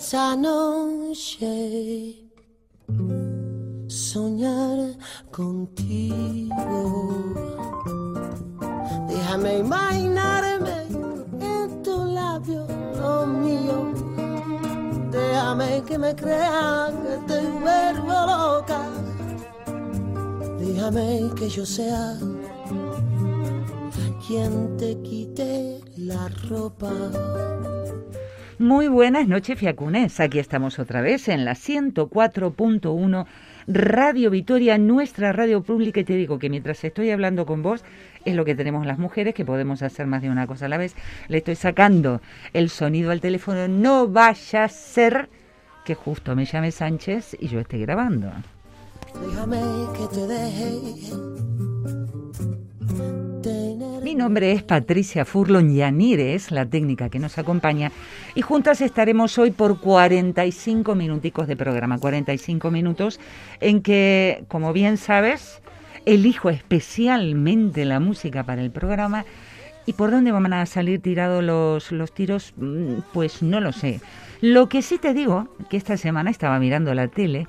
Esta noche soñar contigo. Déjame imaginarme en tu labio lo mío. Déjame que me crean que te vuelvo loca. Déjame que yo sea quien te quite la ropa. Muy buenas noches, Fiacunes. Aquí estamos otra vez en la 104.1 Radio Vitoria, nuestra radio pública. Y te digo que mientras estoy hablando con vos, es lo que tenemos las mujeres, que podemos hacer más de una cosa a la vez. Le estoy sacando el sonido al teléfono. No vaya a ser que justo me llame Sánchez y yo esté grabando. Mi nombre es Patricia Furlon Yanire, es la técnica que nos acompaña, y juntas estaremos hoy por 45 minuticos de programa, 45 minutos en que, como bien sabes, elijo especialmente la música para el programa. ¿Y por dónde van a salir tirados los, los tiros? Mm, Pues no lo sé. Lo que sí te digo, que esta semana estaba mirando la tele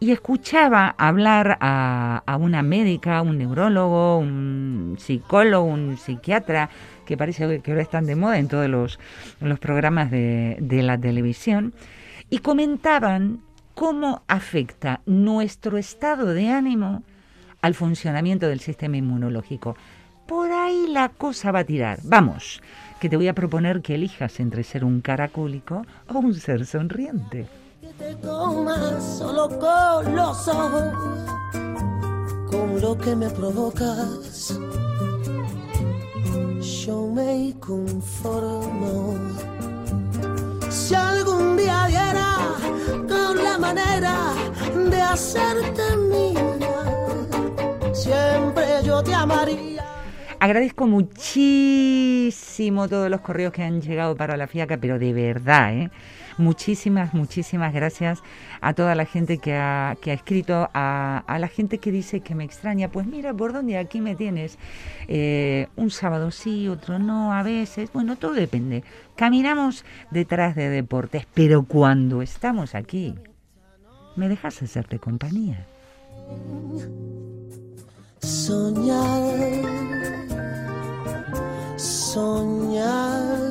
y escuchaba hablar a, a una médica, un neurólogo, un psicólogo, un psiquiatra, que parece que ahora están de moda en todos los, los programas de, de la televisión, y comentaban cómo afecta nuestro estado de ánimo al funcionamiento del sistema inmunológico. Por ahí la cosa va a tirar. Vamos, que te voy a proponer que elijas entre ser un caracólico o un ser sonriente. que te comas solo con los ojos, con lo que me provocas. Yo me conformo. Si algún día diera con la manera de hacerte mía, siempre yo te amaría. Agradezco muchísimo todos los correos que han llegado para la FIACA, pero de verdad, ¿eh? Muchísimas, muchísimas gracias a toda la gente que ha, escrito, a, a la gente que dice que me extraña. Pues mira, por dónde aquí me tienes. Eh, un sábado sí, otro no, a veces. Bueno, todo depende. Caminamos detrás de deportes, pero cuando estamos aquí, ¿me dejas hacerte compañía? Soñar, soñar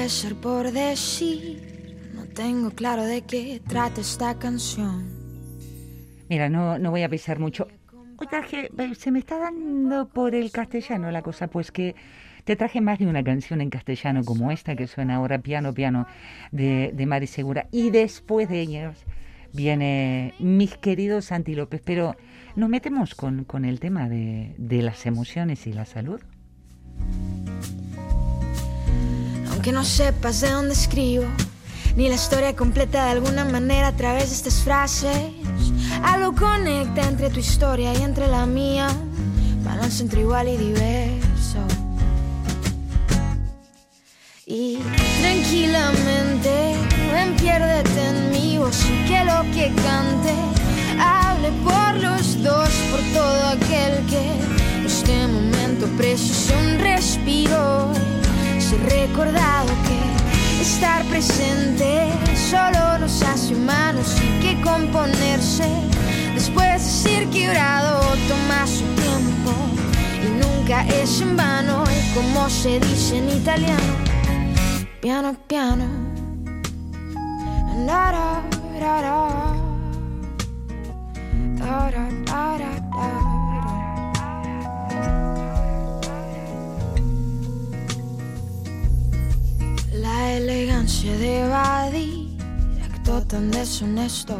empezar por decir, no tengo claro de qué trata esta canción. Mira, no, no voy a pisar mucho. Se me está dando por el castellano la cosa, pues que te traje más de una canción en castellano como esta que suena ahora, Piano, Piano, de, de Mari Segura. Y después de ellos viene Mis queridos Santi López. Pero nos metemos con, con el tema de, de las emociones y la salud. Aunque no sepas de dónde escribo, ni la historia completa de alguna manera a través de estas frases, algo conecta entre tu historia y entre la mía, balance entre igual y diverso. Y tranquilamente, ven, piérdete en mi voz y que lo que cante hable por los dos, por todo aquel que este momento precisa un respiro. Se recordado que estar presente solo nos hace humanos y que componerse después de ser quebrado toma su tiempo. Y nunca es en vano y como se dice en italiano. Piano piano. Da, da. La elegancia de evadir, acto tan deshonesto.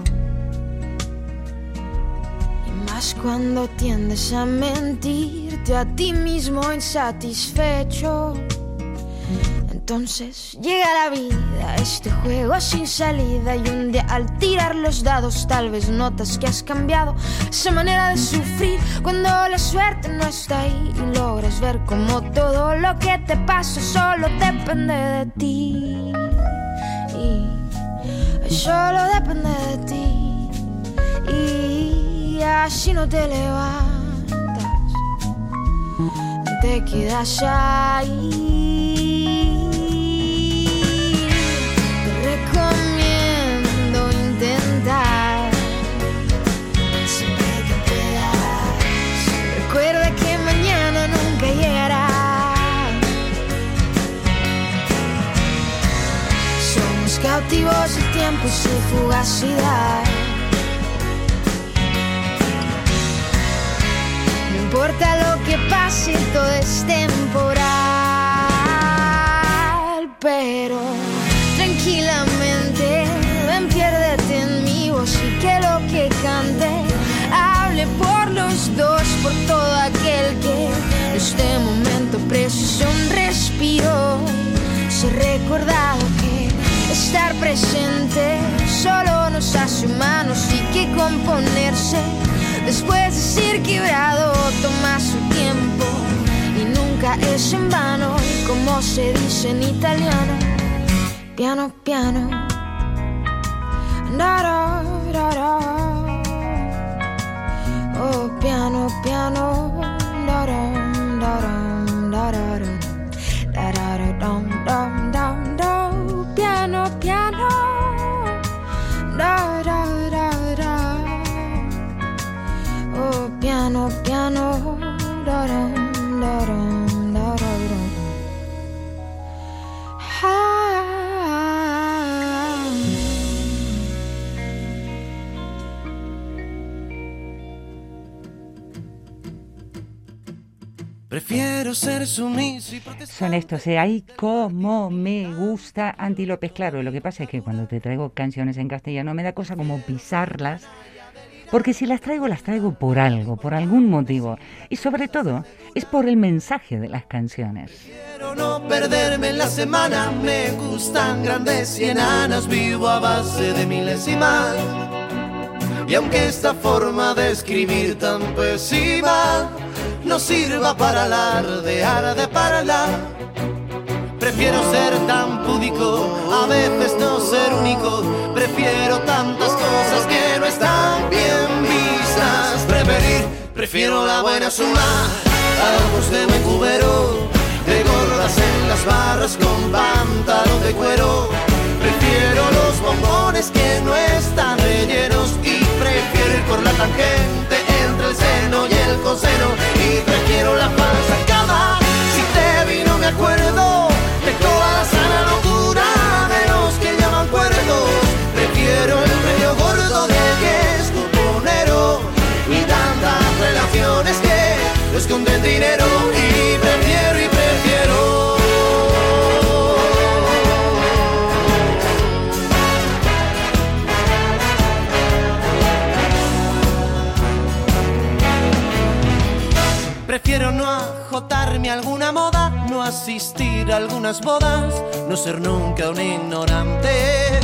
Y más cuando tiendes a mentirte a ti mismo insatisfecho. Entonces llega la vida, este juego sin salida y un día al tirar los dados tal vez notas que has cambiado esa manera de sufrir cuando la suerte no está ahí y logras ver como todo lo que te pasa solo depende de ti. Y solo depende de ti. Y así no te levantas te quedas ahí cautivos del tiempo y su fugacidad. No importa lo que pase, todo es temporal. Pero tranquilamente, ven, piérdete en mi voz y que lo que cante hable por los dos, por todo aquel que este momento precisa un respiro. Se recordado estar presente. Solo nos hace humanos y que componerse. Después de ser quebrado toma su tiempo. Y nunca es en vano como se dice en italiano. Piano piano. Da, da, da. oh piano piano Prefiero ser sumiso y protestar. Son estos, ¿eh? Ay, cómo me gusta Anti López. Claro, lo que pasa es que cuando te traigo canciones en castellano me da cosa como pisarlas. Porque si las traigo, las traigo por algo, por algún motivo. Y sobre todo, es por el mensaje de las canciones. Quiero no perderme en la semana. Me gustan grandes y enanas. Vivo a base de milésimas. Y aunque esta forma de escribir tan pésima no sirva para alardear de parla, prefiero ser tan púdico, a veces no ser único. Prefiero tantas cosas que no están bien vistas. Preferir, prefiero la buena suma, algo de buen cubero, de gordas en las barras con pantalón de cuero. Prefiero los bombones que no están rellenos y prefiero ir por la tangente el seno y el coseno y prefiero la falsa cama. Si te vi no me acuerdo de toda la sana locura de los que llaman cuerdos. Prefiero el medio gordo del que es cuponero y tantas relaciones que lo esconden dinero y prefiero y prefiero Prefiero no ajotarme a alguna moda, no asistir a algunas bodas, no ser nunca un ignorante.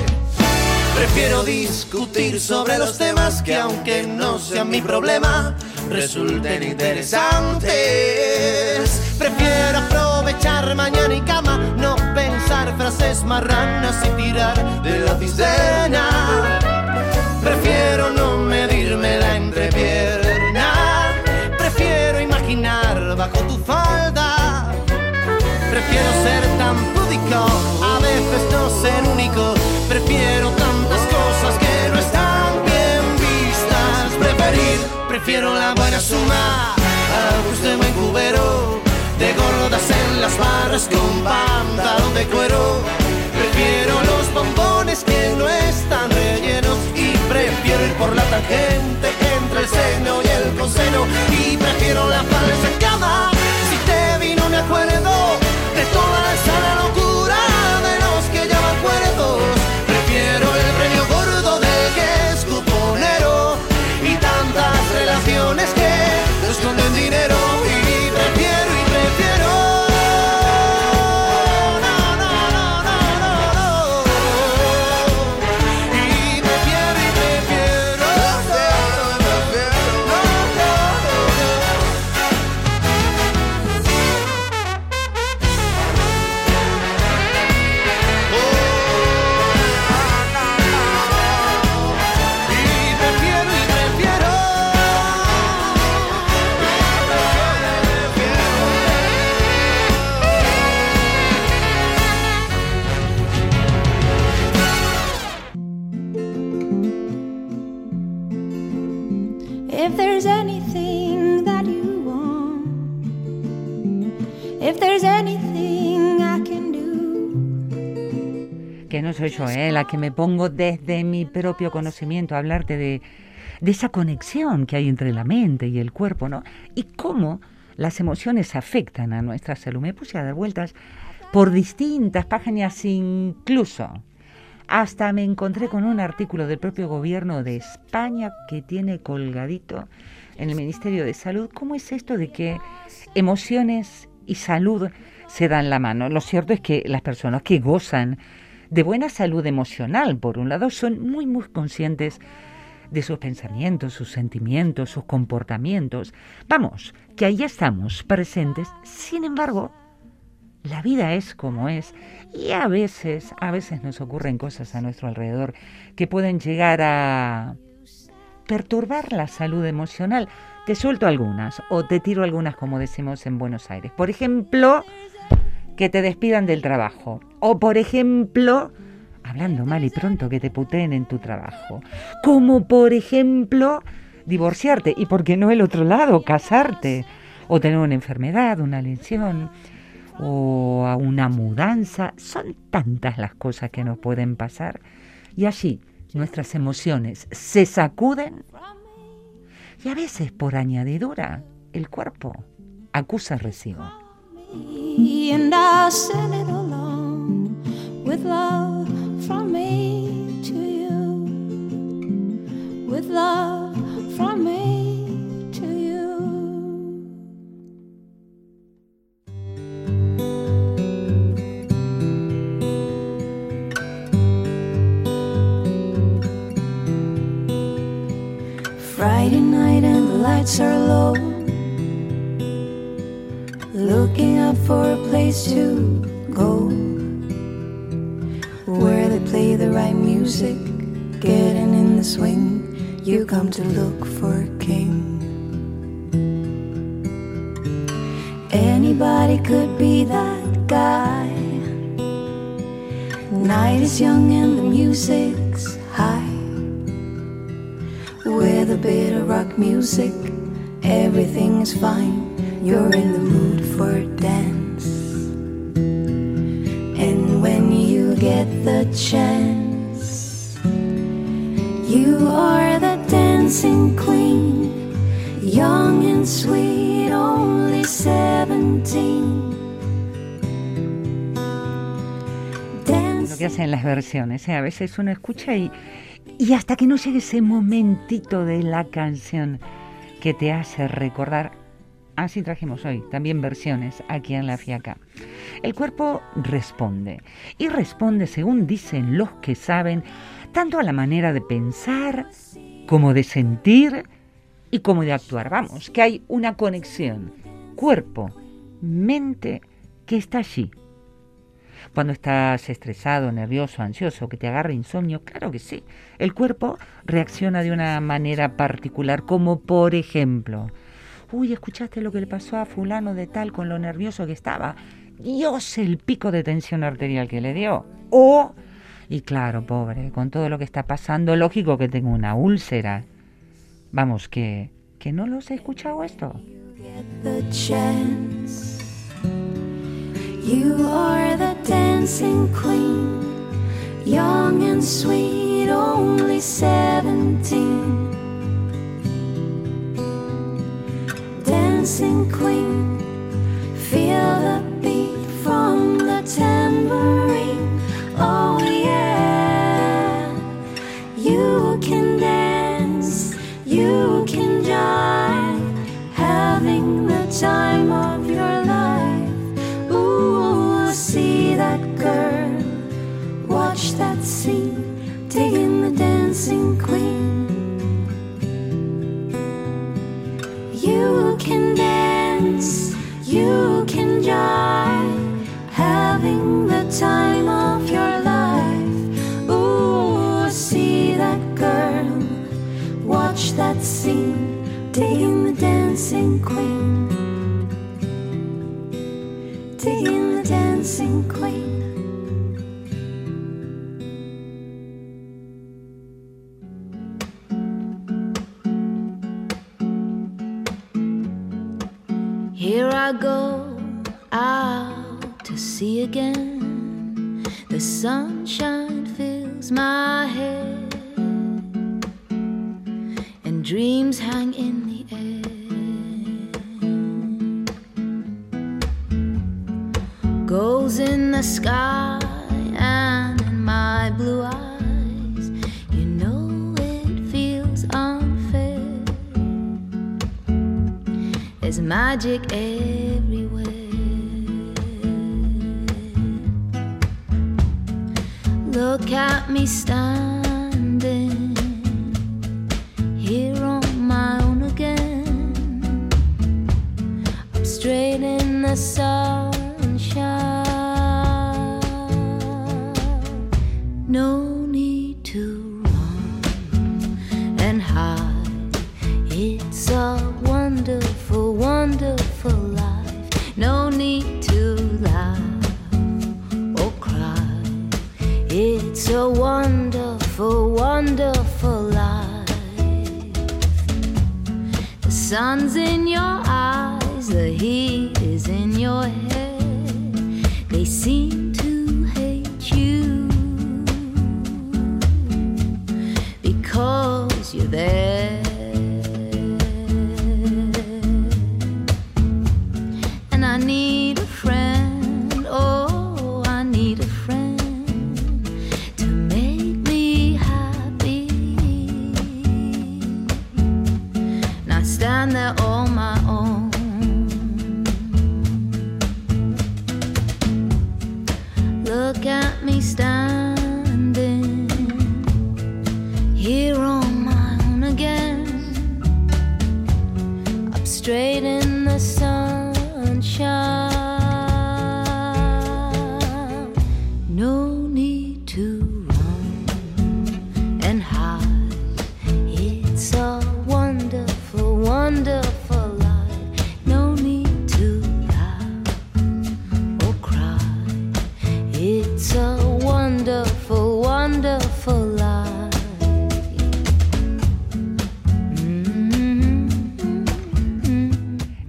Prefiero discutir sobre los temas que aunque no sean mi problema, resulten interesantes. Prefiero aprovechar mañana y cama, no pensar frases marranas y tirar de la cisterna. Prefiero no prefiero la buena suma al gusto de buen cubero. De gordas en las barras con pantalón de cuero. Prefiero los bombones que no están rellenos y prefiero ir por la tangente entre el seno y el conseno y prefiero la falsa cama si te vino me acuerdo esconden dinero la que me pongo desde mi propio conocimiento a hablarte de, esa conexión que hay entre la mente y el cuerpo, ¿no? Y cómo las emociones afectan a nuestra salud. Me puse a dar vueltas por distintas páginas incluso. Hasta me encontré con un artículo del propio gobierno de España que tiene colgadito en el Ministerio de Salud. ¿Cómo es esto de que emociones y salud se dan la mano? Lo cierto es que las personas que gozan de buena salud emocional, por un lado, son muy, muy conscientes de sus pensamientos, sus sentimientos, sus comportamientos. Vamos, que ahí estamos presentes. Sin embargo, la vida es como es y a veces, a veces nos ocurren cosas a nuestro alrededor que pueden llegar a perturbar la salud emocional. Te suelto algunas o te tiro algunas como decimos en Buenos Aires. Por ejemplo, que te despidan del trabajo. O por ejemplo, hablando mal y pronto, que te puteen en tu trabajo. Como por ejemplo, divorciarte. Y por qué no el otro lado, casarte. O tener una enfermedad, una lesión. O a una mudanza. Son tantas las cosas que nos pueden pasar. Y allí nuestras emociones se sacuden. Y a veces, por añadidura, el cuerpo acusa recibo. And I'll send it along with love from me to you, with love from me to you. Friday night and the lights are low. Looking up for a place to go where they play the right music, getting in the swing. You come to look for a king. Anybody could be that guy. Night is young and the music's high. With a bit of rock music, everything is fine. You're in the mood for dance. And when you get the chance, you are the dancing queen, young and sweet, only Lo que hacen las versiones, ¿eh? a veces uno escucha y, y hasta que no llegue ese momentito de la canción que te hace recordar, así trajimos hoy también versiones aquí en la fiaca. El cuerpo responde y responde según dicen los que saben, tanto a la manera de pensar como de sentir y como de actuar. Vamos, que hay una conexión cuerpo, mente que está allí. Cuando estás estresado, nervioso, ansioso, que te agarra insomnio, claro que sí. El cuerpo reacciona de una manera particular, como por ejemplo, uy, ¿escuchaste lo que le pasó a fulano de tal con lo nervioso que estaba? Dios, el pico de tensión arterial que le dio. O, y claro, pobre, con todo lo que está pasando, lógico que tengo una úlcera. Vamos, que, que no los he escuchado esto. You are the dancing queen, young and sweet, only seventeen. Dancing queen, feel the beat from the tambourine. Oh, yeah, you can dance, you can jive, having the time having the time of your life. Ooh, see that girl, watch that scene, digging the dancing queen. Digging the dancing queen. Here I go sea again. The sunshine fills my head, and dreams hang in the air. Goals in the sky and in my blue eyes. You know it feels unfair. There's magic everywhere. got me stunned. Sun's in your eyes, the heat is in your head. They seem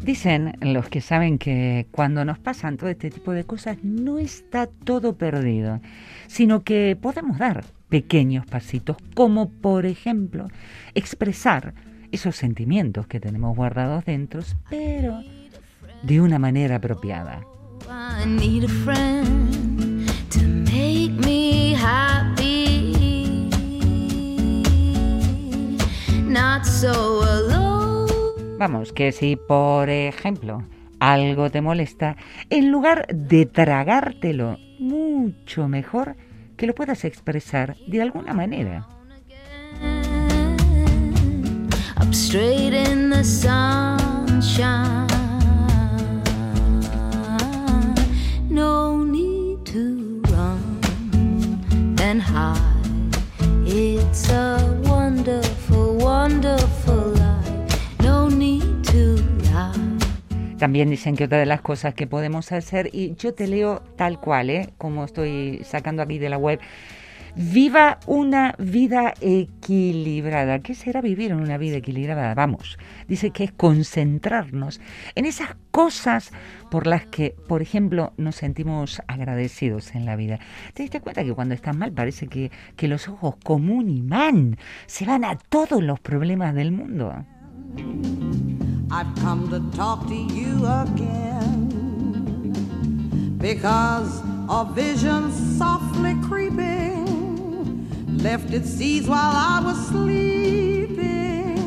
Dicen los que saben que cuando nos pasan todo este tipo de cosas no está todo perdido, sino que podemos dar pequeños pasitos, como por ejemplo expresar esos sentimientos que tenemos guardados dentro, pero de una manera apropiada. Not so alone. Vamos, que si por ejemplo algo te molesta, en lugar de tragártelo, mucho mejor que lo puedas expresar de alguna manera. No need to run and. It's a wonderful, wonderful También dicen que otra de las cosas que podemos hacer, y yo te leo tal cual, ¿eh? como estoy sacando aquí de la web, viva una vida equilibrada. ¿Qué será vivir en una vida equilibrada? Vamos, dice que es concentrarnos en esas cosas por las que, por ejemplo, nos sentimos agradecidos en la vida. ¿Te diste cuenta que cuando estás mal parece que, que los ojos como un imán se van a todos los problemas del mundo? I've come to talk to you again because a vision softly creeping left its seeds while I was sleeping,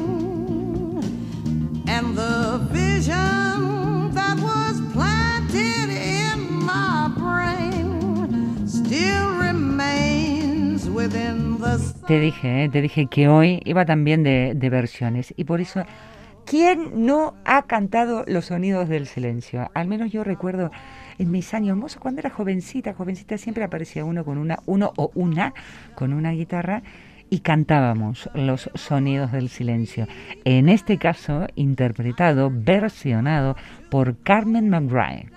and the vision that was planted in my brain still remains within the Te dije, ¿eh? te dije que hoy iba también de, de versiones y por eso, ¿quién no ha cantado los sonidos del silencio? Al menos yo recuerdo en mis años mozos, cuando era jovencita, jovencita siempre aparecía uno con una, uno o una con una guitarra y cantábamos los sonidos del silencio. En este caso, interpretado, versionado por Carmen McBride.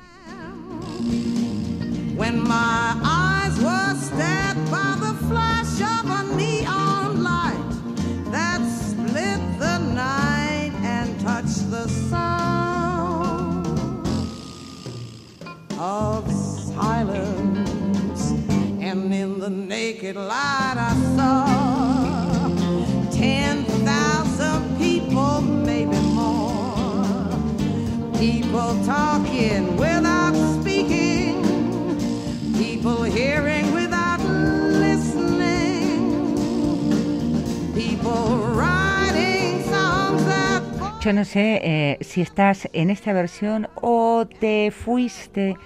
Of silence, and in the naked light I saw Yo no sé eh, si estás en esta versión o te fuiste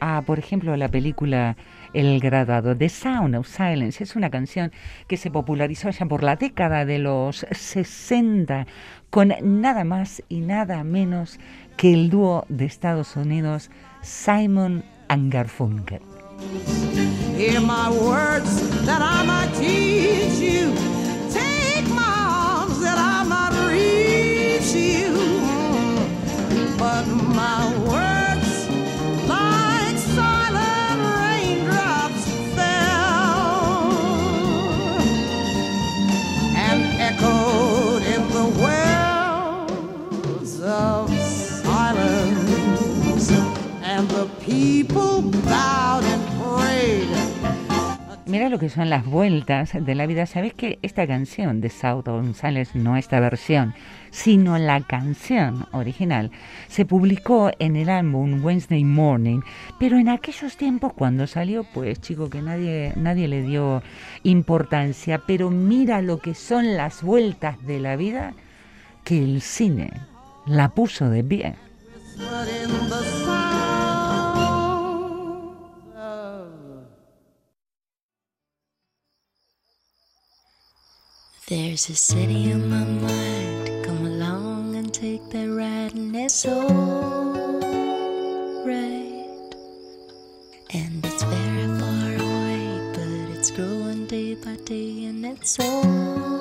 a, por ejemplo, la película El Graduado. The Sound of Silence es una canción que se popularizó ya por la década de los 60 con nada más y nada menos que el dúo de Estados Unidos Simon and Garfunkel. Hear. Mira lo que son las vueltas de la vida. ¿Sabes que esta canción de South González, no esta versión, sino la canción original, se publicó en el álbum Wednesday Morning, pero en aquellos tiempos cuando salió, pues chico, que nadie, nadie le dio importancia, pero mira lo que son las vueltas de la vida, que el cine la puso de pie. And it's alright. And it's very far away, but it's growing day by day, and it's alright.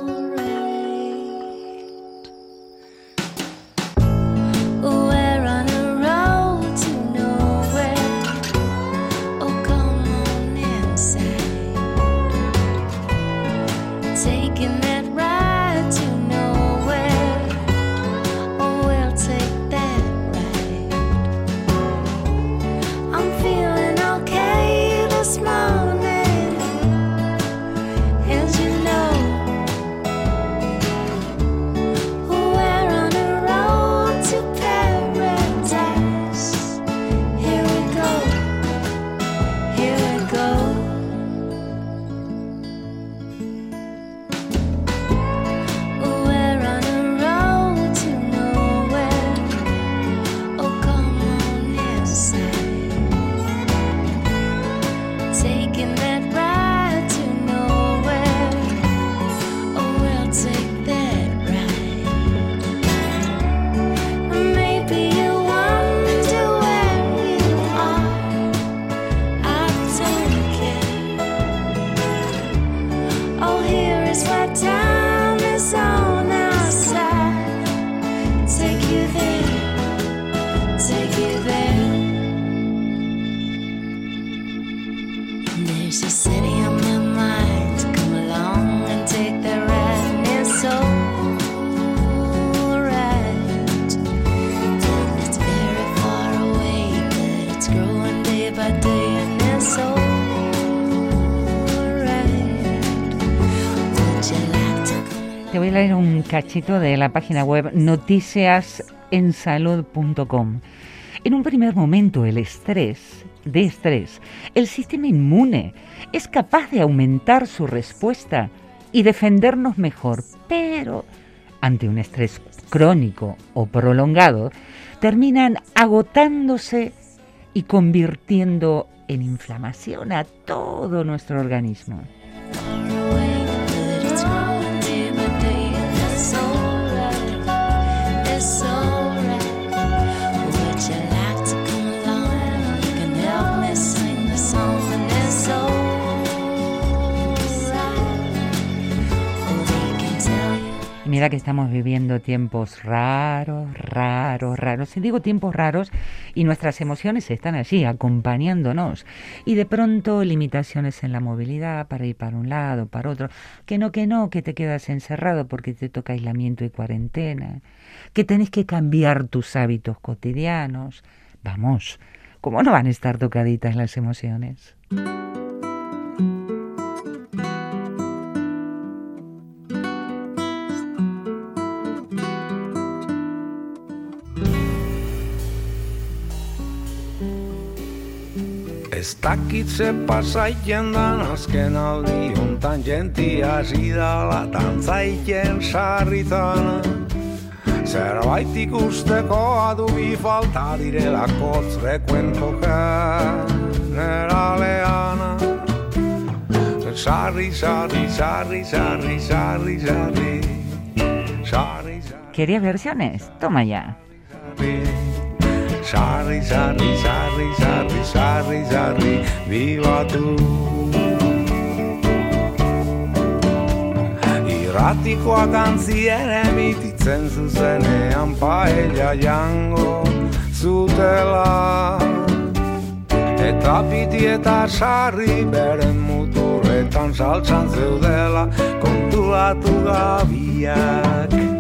Cachito de la página web noticiasensalud.com. En un primer momento, el estrés, de estrés, el sistema inmune es capaz de aumentar su respuesta y defendernos mejor, pero ante un estrés crónico o prolongado, terminan agotándose y convirtiendo en inflamación a todo nuestro organismo. Mira que estamos viviendo tiempos raros, raros, raros. Y digo tiempos raros y nuestras emociones están allí acompañándonos. Y de pronto limitaciones en la movilidad para ir para un lado, para otro. Que no, que no, que te quedas encerrado porque te toca aislamiento y cuarentena. Que tenés que cambiar tus hábitos cotidianos. Vamos, ¿cómo no van a estar tocaditas las emociones? Ez dakit ze pasaiten dan azken aldi hontan jenti hasi dala tantzaiten sarritan Zerbait ikusteko adubi falta direla kotz rekuento generalean Sarri, sarri, sarri, sarri, sarri, sarri Sarri, sarri ¿Querías versiones? Toma ya. Sarri, sarri, sarri, sarri, sarri, sarri, viva tu. Irratikoak antzien emititzen zuzenean paella jango zutela. Eta piti eta sarri beren muturretan saltzan zeudela konturatu gabiak.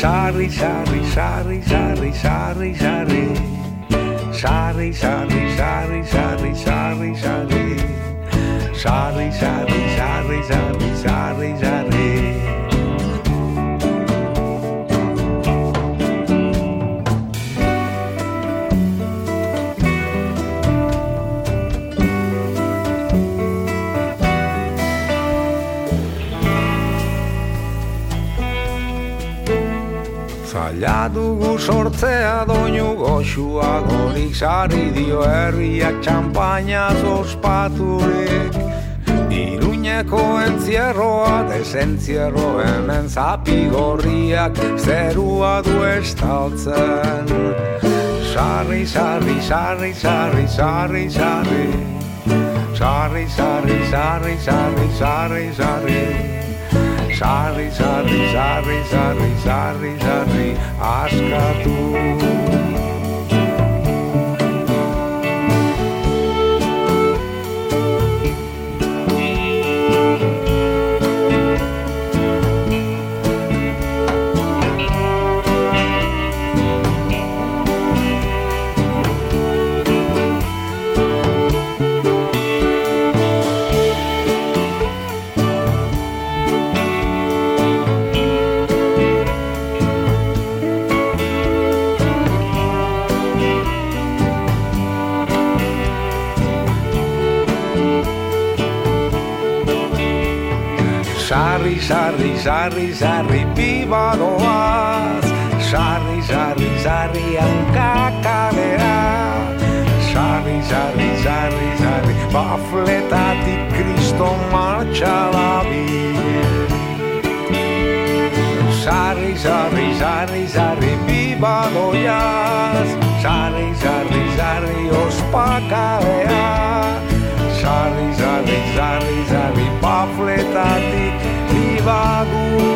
Sari, sari, sari, sari, sari, sari. Sari, sari, sari, sari, sari, sari. Sari, sari, sari, sari, sari, sorry. Zaila dugu sortzea doinu goxua gorik sari dio herriak txampainaz ospaturik Iruñeko entzierroa desentzierro hemen zapi gorriak zerua du estaltzen. Sarri, sarri, sarri, sarri, sarri, sarri Sarri, sarri, sarri, sarri, sarri, sarri Sarri, sarri, sarri, sarri, sarri, sarri, askatu. Sarri, sarri, sarri, sarri, piba doaz Sarri, sarri, sarri, hankakalera Sarri, sarri, sarri, sarri, bafletatik kriston martxa dabil Sarri, sarri, sarri, sarri, piba doaz Sarri, sarri, sarri, ospakalea vago.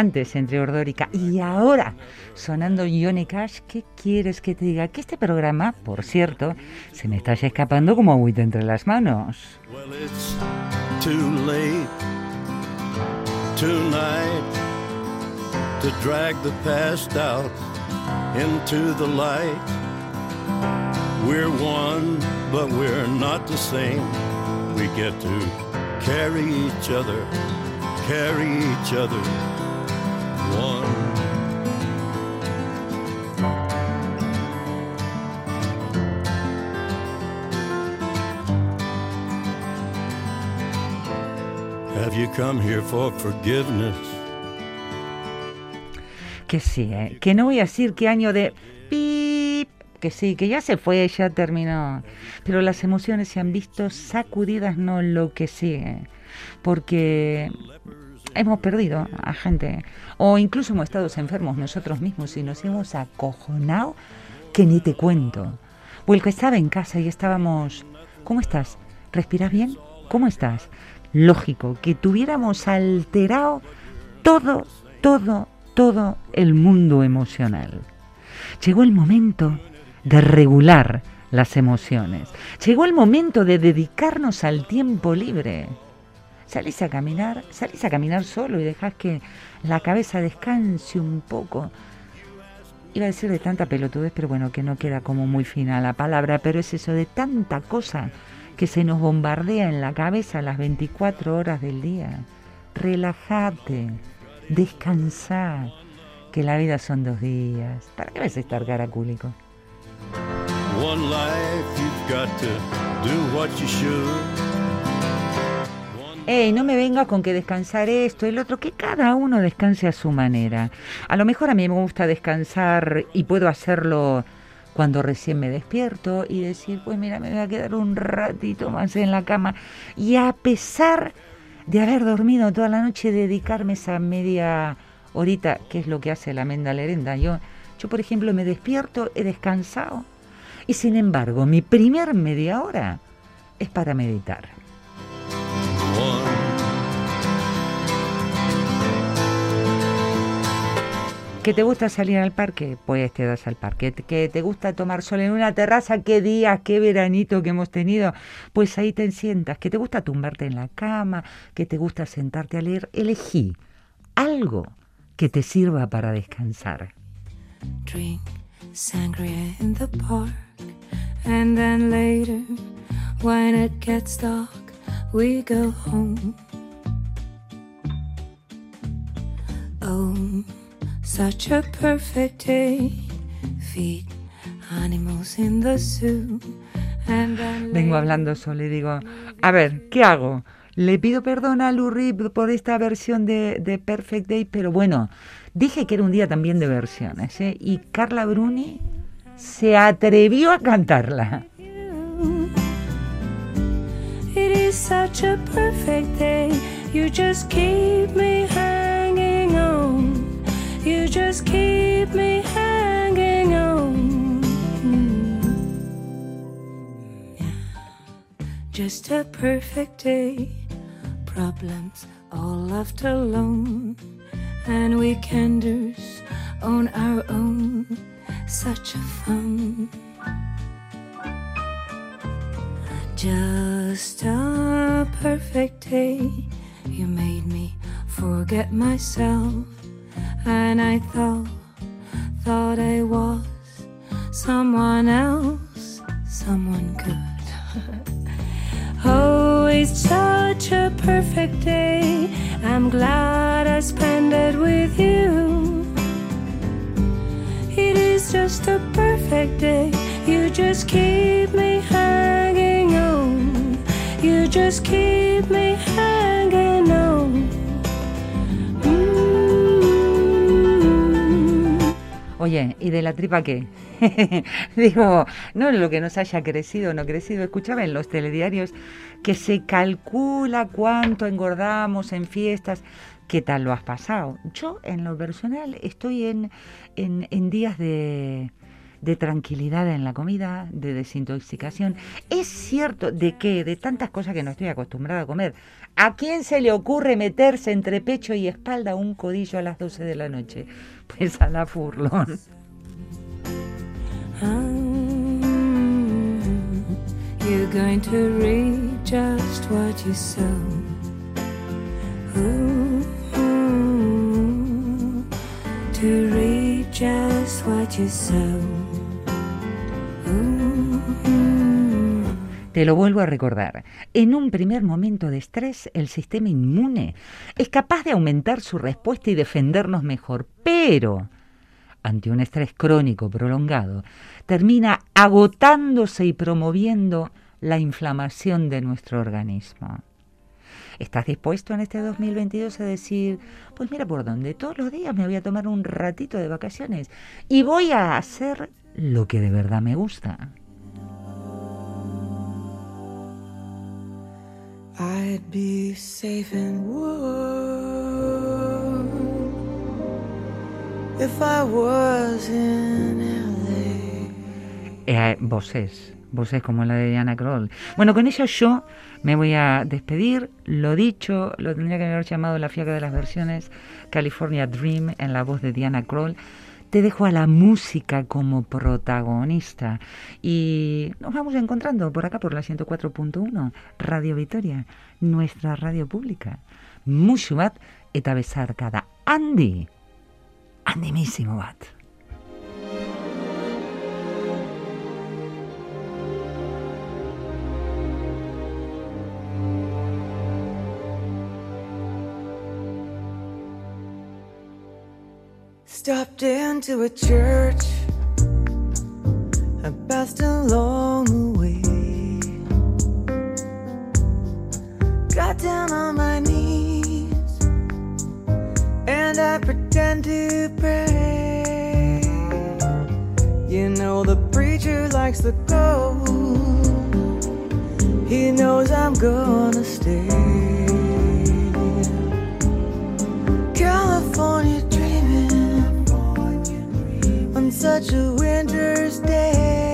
antes entre Ordórica y ahora sonando Johnny Cash, ¿qué quieres que te diga? Que este programa, por cierto, se me está escapando como agüita entre las manos. Well, it's too late tonight to drag the past out into the light. We're one, but we're not the same. We get to carry each other, carry each other come here for forgiveness? Que sí, ¿eh? que no voy a decir qué año de pip, que sí, que ya se fue, ya terminó. Pero las emociones se han visto sacudidas, no lo que sigue. Porque hemos perdido a gente, o incluso hemos estado enfermos nosotros mismos y nos hemos acojonado que ni te cuento. O el que estaba en casa y estábamos, ¿cómo estás? ¿Respiras bien? ¿Cómo estás? Lógico, que tuviéramos alterado todo, todo, todo el mundo emocional. Llegó el momento de regular las emociones. Llegó el momento de dedicarnos al tiempo libre. Salís a caminar, salís a caminar solo y dejás que la cabeza descanse un poco. Iba a decir de tanta pelotudez, pero bueno, que no queda como muy fina la palabra, pero es eso de tanta cosa que se nos bombardea en la cabeza las 24 horas del día. Relájate, descansá, que la vida son dos días. ¿Para qué vas a estar caracúlico? One. Ey, no me venga con que descansar esto, el otro, que cada uno descanse a su manera. A lo mejor a mí me gusta descansar y puedo hacerlo cuando recién me despierto y decir, pues mira, me voy a quedar un ratito más en la cama. Y a pesar de haber dormido toda la noche, dedicarme esa media horita, que es lo que hace la menda lerenda. Yo, yo, por ejemplo, me despierto, he descansado y sin embargo, mi primer media hora es para meditar. ¿Que te gusta salir al parque? Pues te das al parque. ¿Que te gusta tomar sol en una terraza? ¿Qué día, qué veranito que hemos tenido? Pues ahí te sientas. ¿Que te gusta tumbarte en la cama? ¿Que te gusta sentarte a leer? Elegí algo que te sirva para descansar. drink sangria in the park. And then later, when it we go home. Oh, such a perfect day. Feed animals in the zoo. Vengo hablando solo y digo, a ver, ¿qué hago? Le pido perdón a Lou Reed por esta versión de, de Perfect Day, pero bueno, dije que era un día también de versiones, ¿eh? Y Carla Bruni se atrevió a cantarla. It is such a perfect day. You just keep me hanging on. You just keep me hanging on. Just a perfect day. Problems all left alone. And weekenders on our own. Such a fun. Just a perfect day. You made me forget myself. and I thought, thought I was someone else, someone good. oh, it's such a perfect day. I'm glad I spent it with you. It is just a perfect day. You just keep me on. You just keep me hanging on. Mm. Oye, ¿y de la tripa qué? Digo, no lo que nos haya crecido o no crecido. Escuchaba en los telediarios que se calcula cuánto engordamos en fiestas. ¿Qué tal lo has pasado? Yo, en lo personal, estoy en, en, en días de, de tranquilidad en la comida, de desintoxicación. Es cierto de que, de tantas cosas que no estoy acostumbrada a comer, ¿a quién se le ocurre meterse entre pecho y espalda un codillo a las 12 de la noche? Pues a la furlón. Going to reap just what you. Ooh. Te lo vuelvo a recordar. En un primer momento de estrés, el sistema inmune es capaz de aumentar su respuesta y defendernos mejor, pero ante un estrés crónico prolongado, termina agotándose y promoviendo la inflamación de nuestro organismo. ¿Estás dispuesto en este 2022 a decir, pues mira por dónde, todos los días me voy a tomar un ratito de vacaciones y voy a hacer lo que de verdad me gusta? I'd be safe and warm if I was in LA. Eh, voces, voces como la de Diana Kroll. Bueno, con ella yo me voy a despedir. Lo dicho, lo tendría que haber llamado La Fiaca de las Versiones, California Dream, en la voz de Diana Kroll. Te dejo a la música como protagonista y nos vamos encontrando por acá por la 104.1 Radio Vitoria, nuestra radio pública. Mucho bat eta besarkada. Andy, andimísimo bat. Stopped into a church, I passed along the way. Got down on my knees, and I pretend to pray. You know, the preacher likes the go, he knows I'm gonna stay. California such a winter's day.